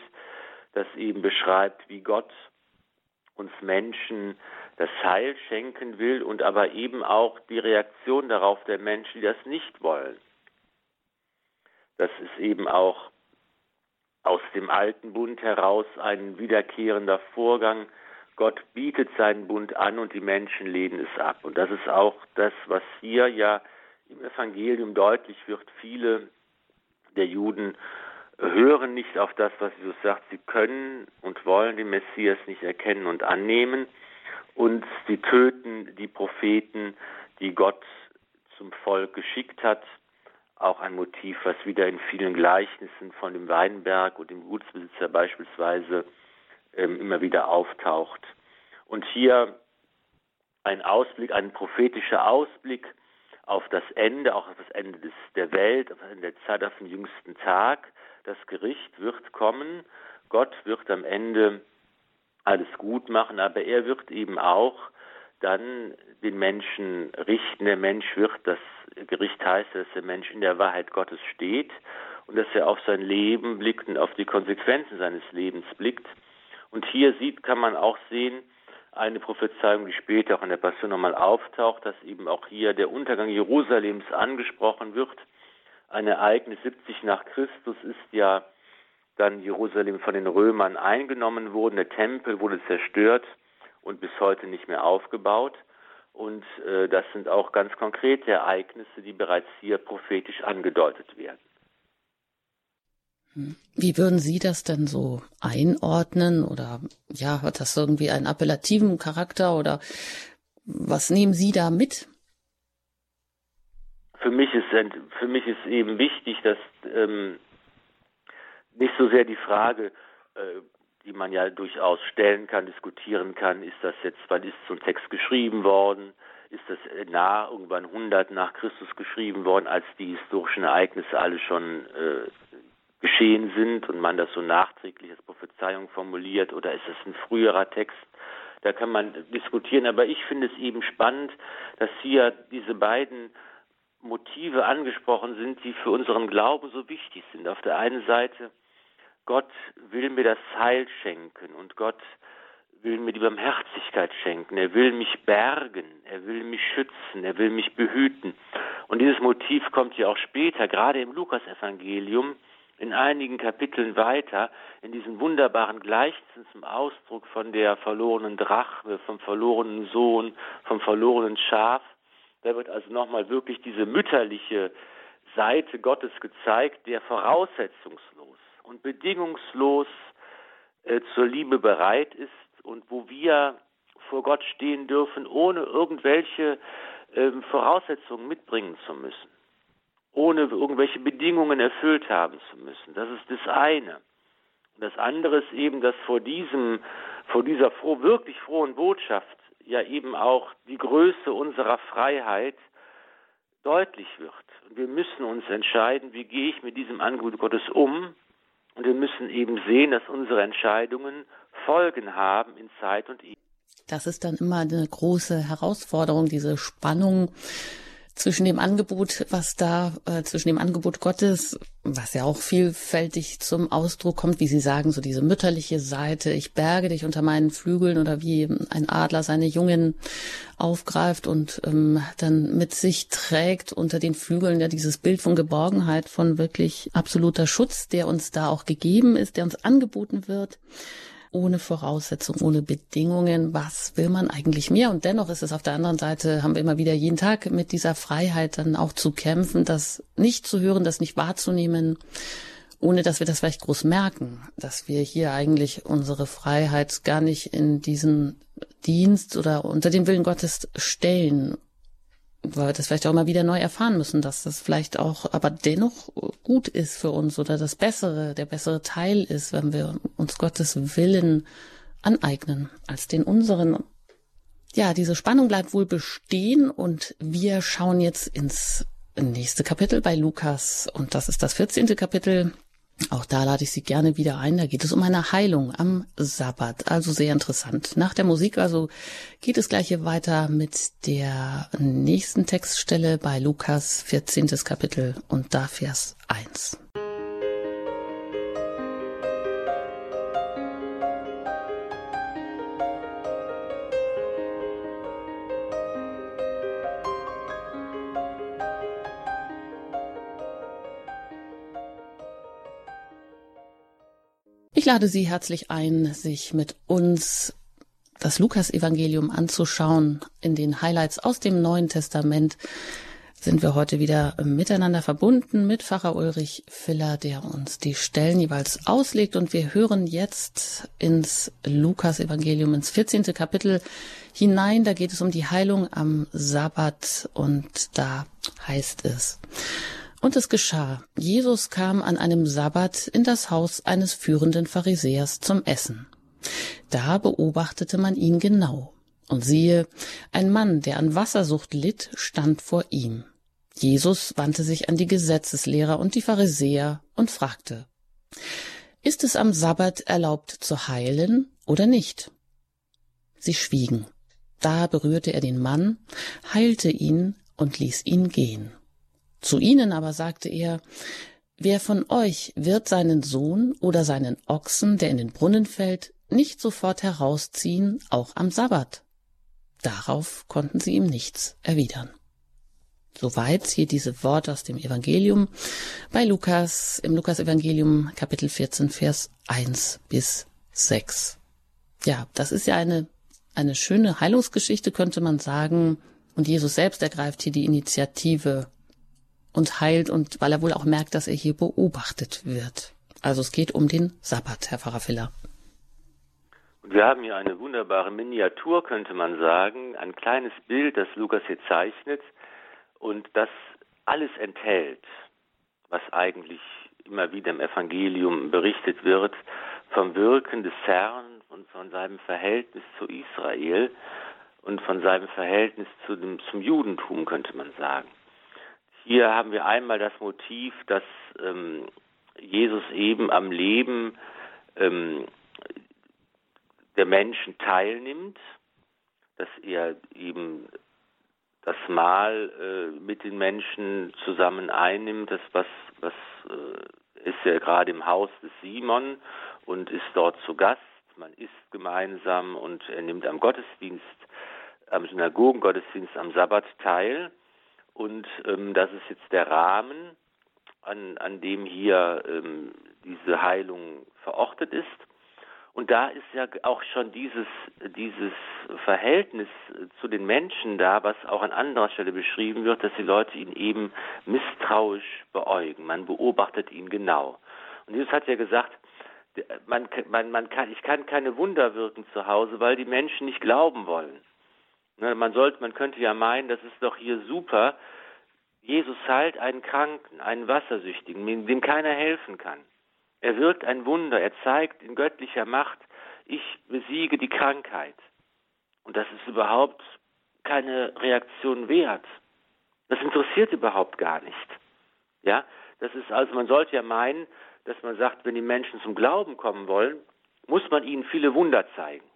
das eben beschreibt, wie Gott uns Menschen das Heil schenken will und aber eben auch die Reaktion darauf der Menschen, die das nicht wollen. Das ist eben auch aus dem alten Bund heraus ein wiederkehrender Vorgang. Gott bietet seinen Bund an und die Menschen lehnen es ab. Und das ist auch das, was hier ja im Evangelium deutlich wird. Viele der Juden hören nicht auf das, was Jesus sagt. Sie können und wollen den Messias nicht erkennen und annehmen. Und sie töten die Propheten, die Gott zum Volk geschickt hat auch ein Motiv, was wieder in vielen Gleichnissen von dem Weinberg und dem Gutsbesitzer beispielsweise ähm, immer wieder auftaucht. Und hier ein Ausblick, ein prophetischer Ausblick auf das Ende, auch auf das Ende des, der Welt, auf das Ende der Zeit, auf den jüngsten Tag. Das Gericht wird kommen. Gott wird am Ende alles gut machen, aber er wird eben auch dann den Menschen richten. Der Mensch wird, das Gericht heißt, dass der Mensch in der Wahrheit Gottes steht und dass er auf sein Leben blickt und auf die Konsequenzen seines Lebens blickt. Und hier sieht, kann man auch sehen, eine Prophezeiung, die später auch in der Passion nochmal auftaucht, dass eben auch hier der Untergang Jerusalems angesprochen wird. Ein Ereignis 70 nach Christus ist ja dann Jerusalem von den Römern eingenommen worden, der Tempel wurde zerstört und bis heute nicht mehr aufgebaut. Und äh, das sind auch ganz konkrete Ereignisse, die bereits hier prophetisch angedeutet werden. Wie würden Sie das denn so einordnen? Oder ja, hat das irgendwie einen appellativen Charakter oder was nehmen Sie da mit? Für mich ist, für mich ist eben wichtig, dass ähm, nicht so sehr die Frage, äh, die man ja durchaus stellen kann, diskutieren kann, ist das jetzt, wann ist so ein Text geschrieben worden? Ist das nah, irgendwann 100 nach Christus geschrieben worden, als die historischen Ereignisse alle schon äh, geschehen sind und man das so nachträglich als Prophezeiung formuliert oder ist es ein früherer Text? Da kann man diskutieren, aber ich finde es eben spannend, dass hier diese beiden Motive angesprochen sind, die für unseren Glauben so wichtig sind. Auf der einen Seite, Gott will mir das Heil schenken und Gott will mir die Barmherzigkeit schenken. Er will mich bergen, er will mich schützen, er will mich behüten. Und dieses Motiv kommt ja auch später, gerade im Lukasevangelium, in einigen Kapiteln weiter in diesen wunderbaren Gleichnissen zum Ausdruck von der verlorenen Drachme, vom verlorenen Sohn, vom verlorenen Schaf. Da wird also nochmal wirklich diese mütterliche Seite Gottes gezeigt, der voraussetzungslos und bedingungslos äh, zur Liebe bereit ist und wo wir vor Gott stehen dürfen, ohne irgendwelche äh, Voraussetzungen mitbringen zu müssen ohne irgendwelche Bedingungen erfüllt haben zu müssen. Das ist das eine. Und das andere ist eben, dass vor diesem, vor dieser froh, wirklich frohen Botschaft ja eben auch die Größe unserer Freiheit deutlich wird. Und wir müssen uns entscheiden, wie gehe ich mit diesem Angebot Gottes um. Und wir müssen eben sehen, dass unsere Entscheidungen Folgen haben in Zeit und Ewigkeit. Das ist dann immer eine große Herausforderung, diese Spannung zwischen dem Angebot, was da, äh, zwischen dem Angebot Gottes, was ja auch vielfältig zum Ausdruck kommt, wie Sie sagen, so diese mütterliche Seite, ich berge dich unter meinen Flügeln oder wie ein Adler seine Jungen aufgreift und ähm, dann mit sich trägt unter den Flügeln ja dieses Bild von Geborgenheit, von wirklich absoluter Schutz, der uns da auch gegeben ist, der uns angeboten wird ohne Voraussetzungen, ohne Bedingungen. Was will man eigentlich mehr? Und dennoch ist es auf der anderen Seite, haben wir immer wieder jeden Tag mit dieser Freiheit dann auch zu kämpfen, das nicht zu hören, das nicht wahrzunehmen, ohne dass wir das vielleicht groß merken, dass wir hier eigentlich unsere Freiheit gar nicht in diesen Dienst oder unter den Willen Gottes stellen weil wir das vielleicht auch mal wieder neu erfahren müssen, dass das vielleicht auch aber dennoch gut ist für uns oder das Bessere, der bessere Teil ist, wenn wir uns Gottes Willen aneignen als den unseren. Ja, diese Spannung bleibt wohl bestehen und wir schauen jetzt ins nächste Kapitel bei Lukas und das ist das 14. Kapitel auch da lade ich Sie gerne wieder ein. Da geht es um eine Heilung am Sabbat. Also sehr interessant. Nach der Musik also geht es gleich hier weiter mit der nächsten Textstelle bei Lukas 14. Kapitel und da Vers 1. lade Sie herzlich ein, sich mit uns das Lukas-Evangelium anzuschauen. In den Highlights aus dem Neuen Testament sind wir heute wieder miteinander verbunden mit Pfarrer Ulrich Filler, der uns die Stellen jeweils auslegt. Und wir hören jetzt ins Lukas-Evangelium, ins 14. Kapitel hinein. Da geht es um die Heilung am Sabbat und da heißt es, und es geschah, Jesus kam an einem Sabbat in das Haus eines führenden Pharisäers zum Essen. Da beobachtete man ihn genau. Und siehe, ein Mann, der an Wassersucht litt, stand vor ihm. Jesus wandte sich an die Gesetzeslehrer und die Pharisäer und fragte, Ist es am Sabbat erlaubt zu heilen oder nicht? Sie schwiegen. Da berührte er den Mann, heilte ihn und ließ ihn gehen. Zu ihnen aber sagte er, Wer von euch wird seinen Sohn oder seinen Ochsen, der in den Brunnen fällt, nicht sofort herausziehen, auch am Sabbat? Darauf konnten sie ihm nichts erwidern. Soweit hier diese Worte aus dem Evangelium bei Lukas, im Lukas-Evangelium Kapitel 14, Vers 1 bis 6. Ja, das ist ja eine, eine schöne Heilungsgeschichte, könnte man sagen. Und Jesus selbst ergreift hier die Initiative und heilt und weil er wohl auch merkt, dass er hier beobachtet wird. Also es geht um den Sabbat, Herr Pfarrer Filler. Wir haben hier eine wunderbare Miniatur, könnte man sagen, ein kleines Bild, das Lukas hier zeichnet und das alles enthält, was eigentlich immer wieder im Evangelium berichtet wird, vom Wirken des Herrn und von seinem Verhältnis zu Israel und von seinem Verhältnis zu dem, zum Judentum, könnte man sagen. Hier haben wir einmal das Motiv, dass ähm, Jesus eben am Leben ähm, der Menschen teilnimmt, dass er eben das Mahl äh, mit den Menschen zusammen einnimmt, das was was äh, ist ja gerade im Haus des Simon und ist dort zu Gast. Man isst gemeinsam und er nimmt am Gottesdienst, am Synagogengottesdienst am Sabbat teil. Und ähm, das ist jetzt der Rahmen, an, an dem hier ähm, diese Heilung verortet ist. Und da ist ja auch schon dieses, dieses Verhältnis zu den Menschen da, was auch an anderer Stelle beschrieben wird, dass die Leute ihn eben misstrauisch beäugen. Man beobachtet ihn genau. Und Jesus hat ja gesagt, man, man, man kann, ich kann keine Wunder wirken zu Hause, weil die Menschen nicht glauben wollen. Ne, man sollte, man könnte ja meinen, das ist doch hier super. Jesus heilt einen Kranken, einen Wassersüchtigen, dem keiner helfen kann. Er wirkt ein Wunder, er zeigt in göttlicher Macht, ich besiege die Krankheit. Und das ist überhaupt keine Reaktion wert. Das interessiert überhaupt gar nicht. Ja, das ist also, man sollte ja meinen, dass man sagt, wenn die Menschen zum Glauben kommen wollen, muss man ihnen viele Wunder zeigen.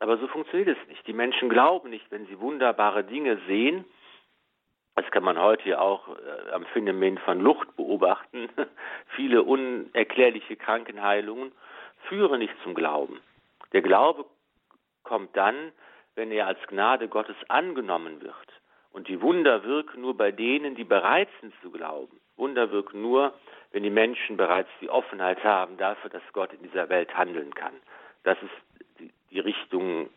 Aber so funktioniert es nicht. Die Menschen glauben nicht, wenn sie wunderbare Dinge sehen, das kann man heute ja auch äh, am Phänomen von Lucht beobachten. Viele unerklärliche Krankenheilungen führen nicht zum Glauben. Der Glaube kommt dann, wenn er als Gnade Gottes angenommen wird. Und die Wunder wirken nur bei denen, die bereit sind zu glauben. Wunder wirken nur, wenn die Menschen bereits die Offenheit haben dafür, dass Gott in dieser Welt handeln kann. Das ist die, Richtung,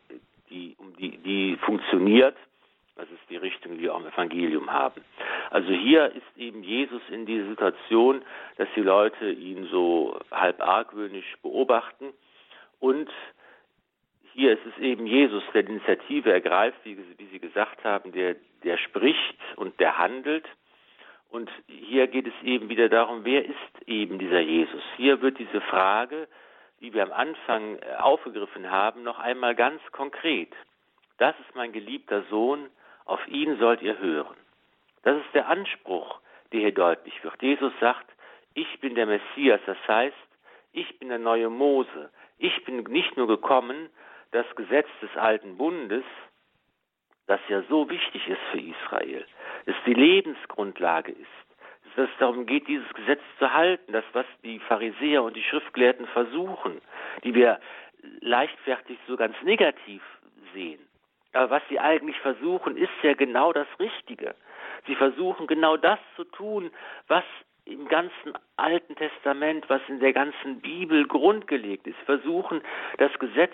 die, um die, die funktioniert das ist die Richtung, die wir auch im Evangelium haben. Also hier ist eben Jesus in dieser Situation, dass die Leute ihn so halb argwöhnisch beobachten. Und hier ist es eben Jesus, der die Initiative ergreift, wie, wie Sie gesagt haben, der, der spricht und der handelt. Und hier geht es eben wieder darum, wer ist eben dieser Jesus? Hier wird diese Frage, die wir am Anfang äh, aufgegriffen haben, noch einmal ganz konkret. Das ist mein geliebter Sohn, auf ihn sollt ihr hören. Das ist der Anspruch, der hier deutlich wird. Jesus sagt, ich bin der Messias, das heißt, ich bin der neue Mose. Ich bin nicht nur gekommen, das Gesetz des alten Bundes, das ja so wichtig ist für Israel, das die Lebensgrundlage ist, dass es darum geht, dieses Gesetz zu halten, das was die Pharisäer und die Schriftgelehrten versuchen, die wir leichtfertig so ganz negativ sehen. Aber was sie eigentlich versuchen, ist ja genau das Richtige. Sie versuchen genau das zu tun, was im ganzen Alten Testament, was in der ganzen Bibel grundgelegt ist. Sie versuchen, das Gesetz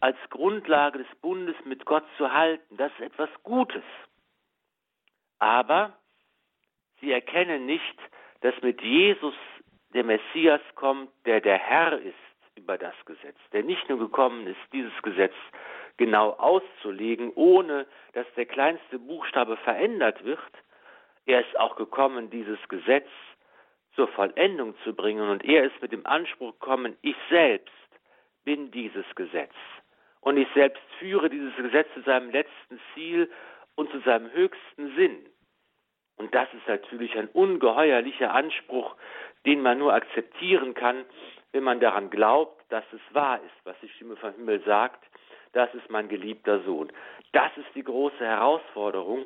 als Grundlage des Bundes mit Gott zu halten. Das ist etwas Gutes. Aber sie erkennen nicht, dass mit Jesus der Messias kommt, der der Herr ist über das Gesetz, der nicht nur gekommen ist, dieses Gesetz genau auszulegen, ohne dass der kleinste Buchstabe verändert wird. Er ist auch gekommen, dieses Gesetz zur Vollendung zu bringen und er ist mit dem Anspruch gekommen, ich selbst bin dieses Gesetz und ich selbst führe dieses Gesetz zu seinem letzten Ziel und zu seinem höchsten Sinn. Und das ist natürlich ein ungeheuerlicher Anspruch, den man nur akzeptieren kann, wenn man daran glaubt, dass es wahr ist, was die Stimme vom Himmel sagt, das ist mein geliebter Sohn. Das ist die große Herausforderung,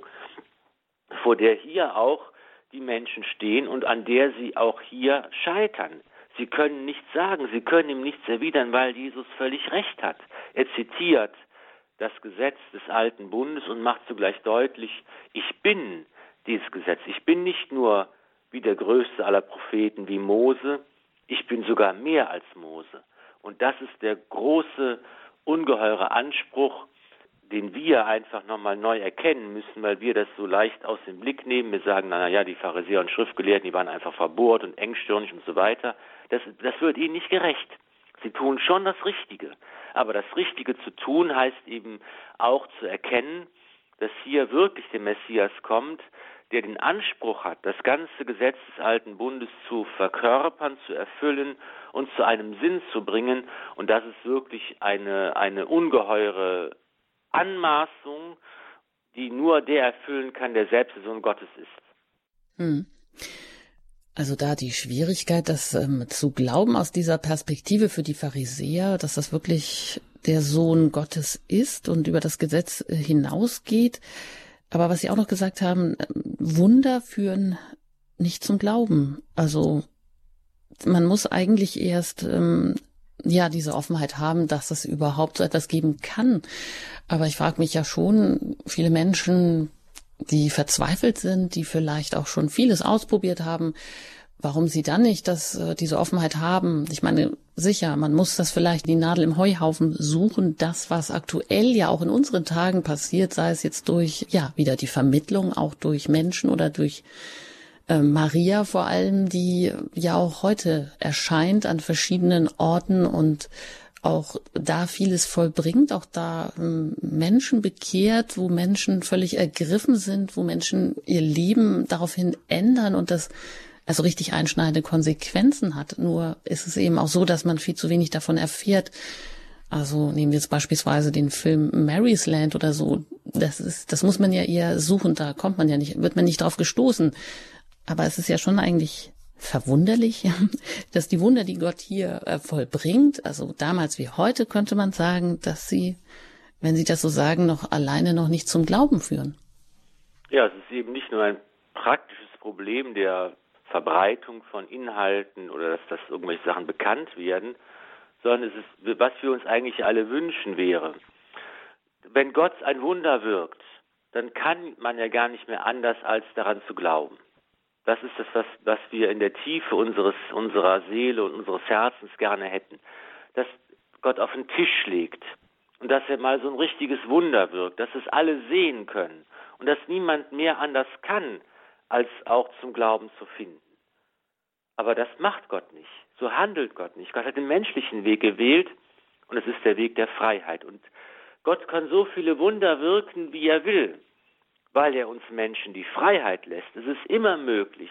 vor der hier auch die Menschen stehen und an der sie auch hier scheitern. Sie können nichts sagen, sie können ihm nichts erwidern, weil Jesus völlig recht hat. Er zitiert das Gesetz des alten Bundes und macht zugleich deutlich, ich bin dieses Gesetz. Ich bin nicht nur wie der größte aller Propheten, wie Mose, ich bin sogar mehr als Mose. Und das ist der große, ungeheure Anspruch, den wir einfach nochmal neu erkennen müssen, weil wir das so leicht aus dem Blick nehmen. Wir sagen, na ja, die Pharisäer und Schriftgelehrten, die waren einfach verbohrt und engstirnig und so weiter. Das, das wird ihnen nicht gerecht. Sie tun schon das Richtige. Aber das Richtige zu tun heißt eben auch zu erkennen, dass hier wirklich der Messias kommt, der den Anspruch hat, das ganze Gesetz des alten Bundes zu verkörpern, zu erfüllen und zu einem Sinn zu bringen. Und das ist wirklich eine, eine ungeheure Anmaßung, die nur der erfüllen kann, der selbst der Sohn Gottes ist. Hm. Also da die Schwierigkeit, das ähm, zu glauben aus dieser Perspektive für die Pharisäer, dass das wirklich der Sohn Gottes ist und über das Gesetz äh, hinausgeht. Aber was Sie auch noch gesagt haben, Wunder führen nicht zum Glauben. Also man muss eigentlich erst ähm, ja diese Offenheit haben, dass es überhaupt so etwas geben kann. Aber ich frage mich ja schon, viele Menschen, die verzweifelt sind, die vielleicht auch schon vieles ausprobiert haben, warum sie dann nicht das, äh, diese Offenheit haben. Ich meine, sicher, man muss das vielleicht die Nadel im Heuhaufen suchen, das, was aktuell ja auch in unseren Tagen passiert, sei es jetzt durch, ja, wieder die Vermittlung, auch durch Menschen oder durch äh, Maria vor allem, die ja auch heute erscheint an verschiedenen Orten und auch da vieles vollbringt, auch da ähm, Menschen bekehrt, wo Menschen völlig ergriffen sind, wo Menschen ihr Leben daraufhin ändern und das also richtig einschneidende Konsequenzen hat. Nur ist es eben auch so, dass man viel zu wenig davon erfährt. Also nehmen wir jetzt beispielsweise den Film Mary's Land oder so. Das ist, das muss man ja eher suchen. Da kommt man ja nicht, wird man nicht drauf gestoßen. Aber es ist ja schon eigentlich verwunderlich, dass die Wunder, die Gott hier äh, vollbringt, also damals wie heute, könnte man sagen, dass sie, wenn Sie das so sagen, noch alleine noch nicht zum Glauben führen. Ja, es ist eben nicht nur ein praktisches Problem der Verbreitung von Inhalten oder dass, dass irgendwelche Sachen bekannt werden, sondern es ist, was wir uns eigentlich alle wünschen wäre. Wenn Gott ein Wunder wirkt, dann kann man ja gar nicht mehr anders, als daran zu glauben. Das ist das, was, was wir in der Tiefe unseres, unserer Seele und unseres Herzens gerne hätten. Dass Gott auf den Tisch legt und dass er mal so ein richtiges Wunder wirkt, dass es alle sehen können und dass niemand mehr anders kann, als auch zum Glauben zu finden. Aber das macht Gott nicht. So handelt Gott nicht. Gott hat den menschlichen Weg gewählt und es ist der Weg der Freiheit. Und Gott kann so viele Wunder wirken, wie er will, weil er uns Menschen die Freiheit lässt. Es ist immer möglich,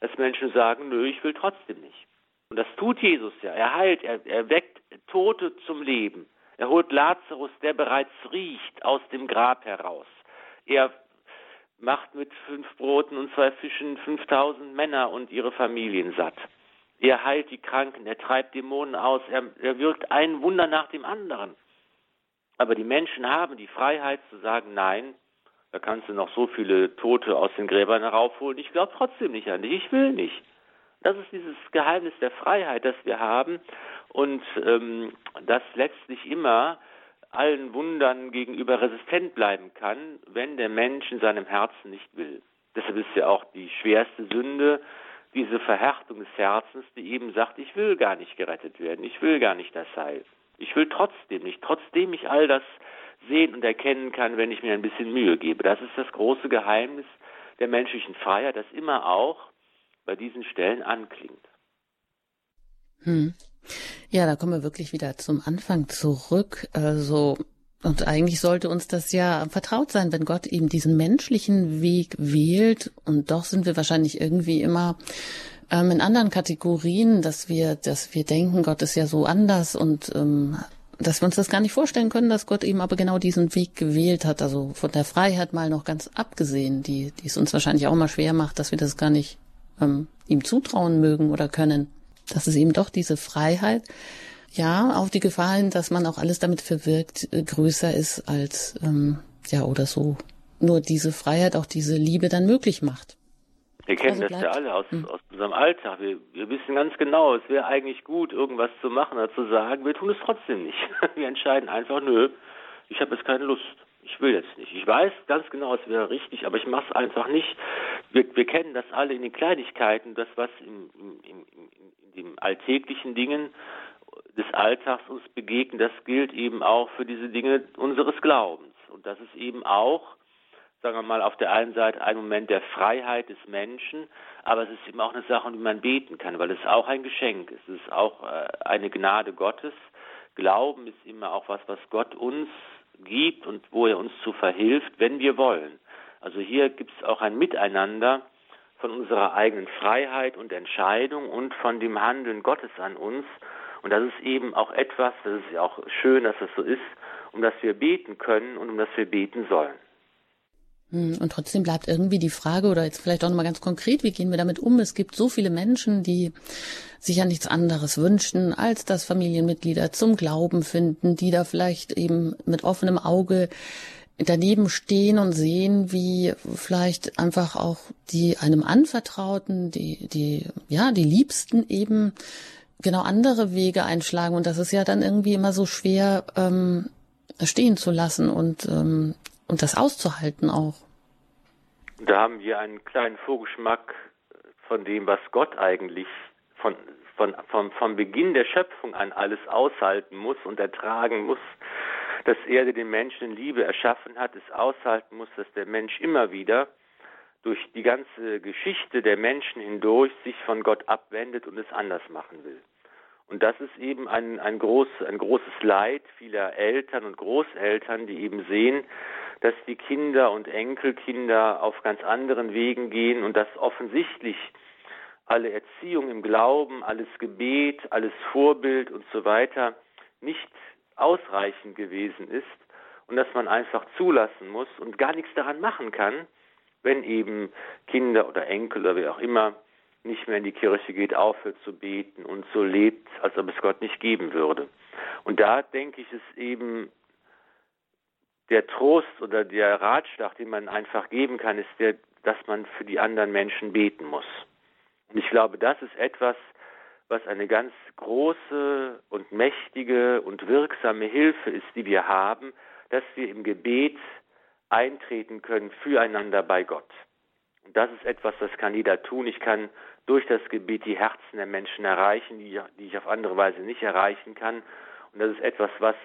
dass Menschen sagen, nö, ich will trotzdem nicht. Und das tut Jesus ja. Er heilt, er, er weckt Tote zum Leben. Er holt Lazarus, der bereits riecht, aus dem Grab heraus. Er macht mit fünf Broten und zwei Fischen 5000 Männer und ihre Familien satt. Er heilt die Kranken, er treibt Dämonen aus, er, er wirkt ein Wunder nach dem anderen. Aber die Menschen haben die Freiheit zu sagen, nein, da kannst du noch so viele Tote aus den Gräbern heraufholen, ich glaube trotzdem nicht an dich, ich will nicht. Das ist dieses Geheimnis der Freiheit, das wir haben und ähm, das letztlich immer allen Wundern gegenüber resistent bleiben kann, wenn der Mensch in seinem Herzen nicht will. Deshalb ist ja auch die schwerste Sünde diese Verhärtung des Herzens, die eben sagt, ich will gar nicht gerettet werden, ich will gar nicht das Heil. Ich will trotzdem nicht, trotzdem ich all das sehen und erkennen kann, wenn ich mir ein bisschen Mühe gebe. Das ist das große Geheimnis der menschlichen Freiheit, das immer auch bei diesen Stellen anklingt. Hm. Ja, da kommen wir wirklich wieder zum Anfang zurück. Also, und eigentlich sollte uns das ja vertraut sein, wenn Gott eben diesen menschlichen Weg wählt. Und doch sind wir wahrscheinlich irgendwie immer ähm, in anderen Kategorien, dass wir, dass wir denken, Gott ist ja so anders und ähm, dass wir uns das gar nicht vorstellen können, dass Gott eben aber genau diesen Weg gewählt hat. Also von der Freiheit mal noch ganz abgesehen, die, die es uns wahrscheinlich auch mal schwer macht, dass wir das gar nicht ähm, ihm zutrauen mögen oder können. Dass es eben doch diese Freiheit, ja, auf die Gefahr hin, dass man auch alles damit verwirkt, äh, größer ist als, ähm, ja, oder so, nur diese Freiheit, auch diese Liebe dann möglich macht. Wir kennen also das ja alle aus, hm. aus unserem Alltag. Wir, wir wissen ganz genau, es wäre eigentlich gut, irgendwas zu machen oder zu sagen. Wir tun es trotzdem nicht. Wir entscheiden einfach, nö, ich habe jetzt keine Lust. Ich will jetzt nicht. Ich weiß ganz genau, es wäre richtig, aber ich mache es einfach nicht. Wir, wir, kennen das alle in den Kleinigkeiten, das, was in, in, in, in den alltäglichen Dingen des Alltags uns begegnet, das gilt eben auch für diese Dinge unseres Glaubens. Und das ist eben auch sagen wir mal, auf der einen Seite ein Moment der Freiheit des Menschen, aber es ist eben auch eine Sache, um die man beten kann, weil es auch ein Geschenk ist. Es ist auch äh, eine Gnade Gottes. Glauben ist immer auch was, was Gott uns gibt und wo er uns zu verhilft, wenn wir wollen. Also hier gibt es auch ein Miteinander von unserer eigenen Freiheit und Entscheidung und von dem Handeln Gottes an uns. Und das ist eben auch etwas, das ist ja auch schön, dass das so ist, um das wir beten können und um das wir beten sollen. Hm, und trotzdem bleibt irgendwie die Frage, oder jetzt vielleicht auch nochmal ganz konkret, wie gehen wir damit um? Es gibt so viele Menschen, die sich ja nichts anderes wünschen, als dass Familienmitglieder zum Glauben finden, die da vielleicht eben mit offenem Auge daneben stehen und sehen, wie vielleicht einfach auch die einem Anvertrauten, die, die, ja, die Liebsten eben genau andere Wege einschlagen. Und das ist ja dann irgendwie immer so schwer, ähm, stehen zu lassen und ähm, und das auszuhalten auch. Da haben wir einen kleinen Vorgeschmack von dem, was Gott eigentlich von, von, von, vom Beginn der Schöpfung an alles aushalten muss und ertragen muss, dass er, den Menschen in Liebe erschaffen hat, es aushalten muss, dass der Mensch immer wieder durch die ganze Geschichte der Menschen hindurch sich von Gott abwendet und es anders machen will. Und das ist eben ein, ein, groß, ein großes Leid vieler Eltern und Großeltern, die eben sehen, dass die Kinder und Enkelkinder auf ganz anderen Wegen gehen und dass offensichtlich alle Erziehung im Glauben, alles Gebet, alles Vorbild und so weiter nicht ausreichend gewesen ist und dass man einfach zulassen muss und gar nichts daran machen kann, wenn eben Kinder oder Enkel oder wer auch immer nicht mehr in die Kirche geht, aufhört zu beten und so lebt, als ob es Gott nicht geben würde. Und da denke ich, ist eben der Trost oder der Ratschlag, den man einfach geben kann, ist der, dass man für die anderen Menschen beten muss. Und ich glaube, das ist etwas, was eine ganz große und mächtige und wirksame Hilfe ist, die wir haben, dass wir im Gebet eintreten können füreinander bei Gott. Und das ist etwas, das kann jeder tun. Ich kann durch das Gebet die Herzen der Menschen erreichen, die, die ich auf andere Weise nicht erreichen kann. Und das ist etwas, was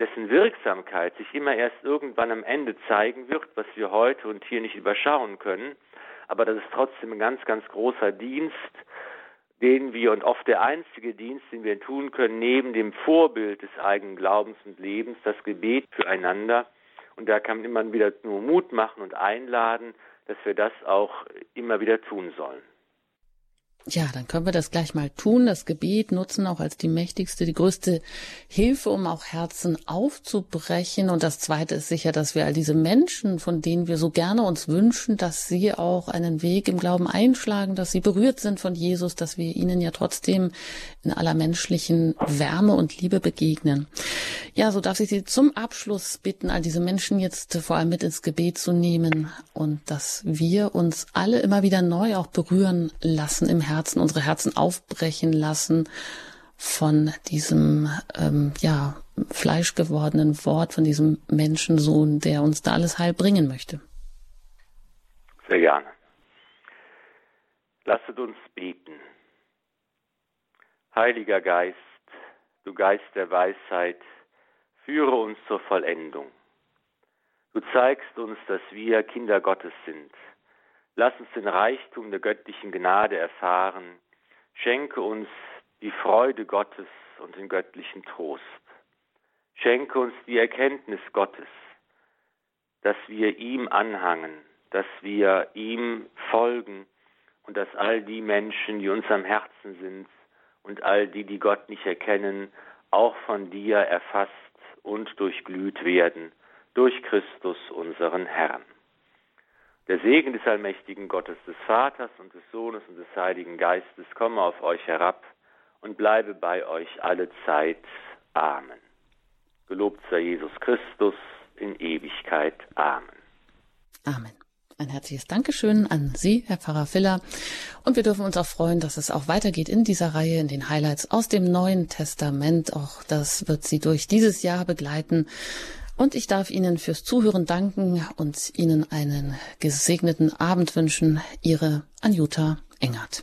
dessen Wirksamkeit sich immer erst irgendwann am Ende zeigen wird, was wir heute und hier nicht überschauen können. Aber das ist trotzdem ein ganz, ganz großer Dienst, den wir und oft der einzige Dienst, den wir tun können, neben dem Vorbild des eigenen Glaubens und Lebens, das Gebet füreinander. Und da kann man immer wieder nur Mut machen und einladen, dass wir das auch immer wieder tun sollen. Ja, dann können wir das gleich mal tun, das Gebet nutzen auch als die mächtigste, die größte Hilfe, um auch Herzen aufzubrechen. Und das Zweite ist sicher, dass wir all diese Menschen, von denen wir so gerne uns wünschen, dass sie auch einen Weg im Glauben einschlagen, dass sie berührt sind von Jesus, dass wir ihnen ja trotzdem in aller menschlichen Wärme und Liebe begegnen. Ja, so darf ich Sie zum Abschluss bitten, all diese Menschen jetzt vor allem mit ins Gebet zu nehmen und dass wir uns alle immer wieder neu auch berühren lassen im Herzen, unsere Herzen aufbrechen lassen von diesem ähm, ja fleischgewordenen Wort, von diesem Menschensohn, der uns da alles heil bringen möchte. Sehr gerne. Lasset uns beten. Heiliger Geist, du Geist der Weisheit, führe uns zur Vollendung. Du zeigst uns, dass wir Kinder Gottes sind Lass uns den Reichtum der göttlichen Gnade erfahren. Schenke uns die Freude Gottes und den göttlichen Trost. Schenke uns die Erkenntnis Gottes, dass wir ihm anhangen, dass wir ihm folgen und dass all die Menschen, die uns am Herzen sind und all die, die Gott nicht erkennen, auch von dir erfasst und durchglüht werden durch Christus unseren Herrn. Der Segen des allmächtigen Gottes, des Vaters und des Sohnes und des Heiligen Geistes komme auf euch herab und bleibe bei euch alle Zeit. Amen. Gelobt sei Jesus Christus in Ewigkeit. Amen. Amen. Ein herzliches Dankeschön an Sie, Herr Pfarrer Filler. Und wir dürfen uns auch freuen, dass es auch weitergeht in dieser Reihe, in den Highlights aus dem Neuen Testament. Auch das wird Sie durch dieses Jahr begleiten. Und ich darf Ihnen fürs Zuhören danken und Ihnen einen gesegneten Abend wünschen. Ihre Anjuta Engert.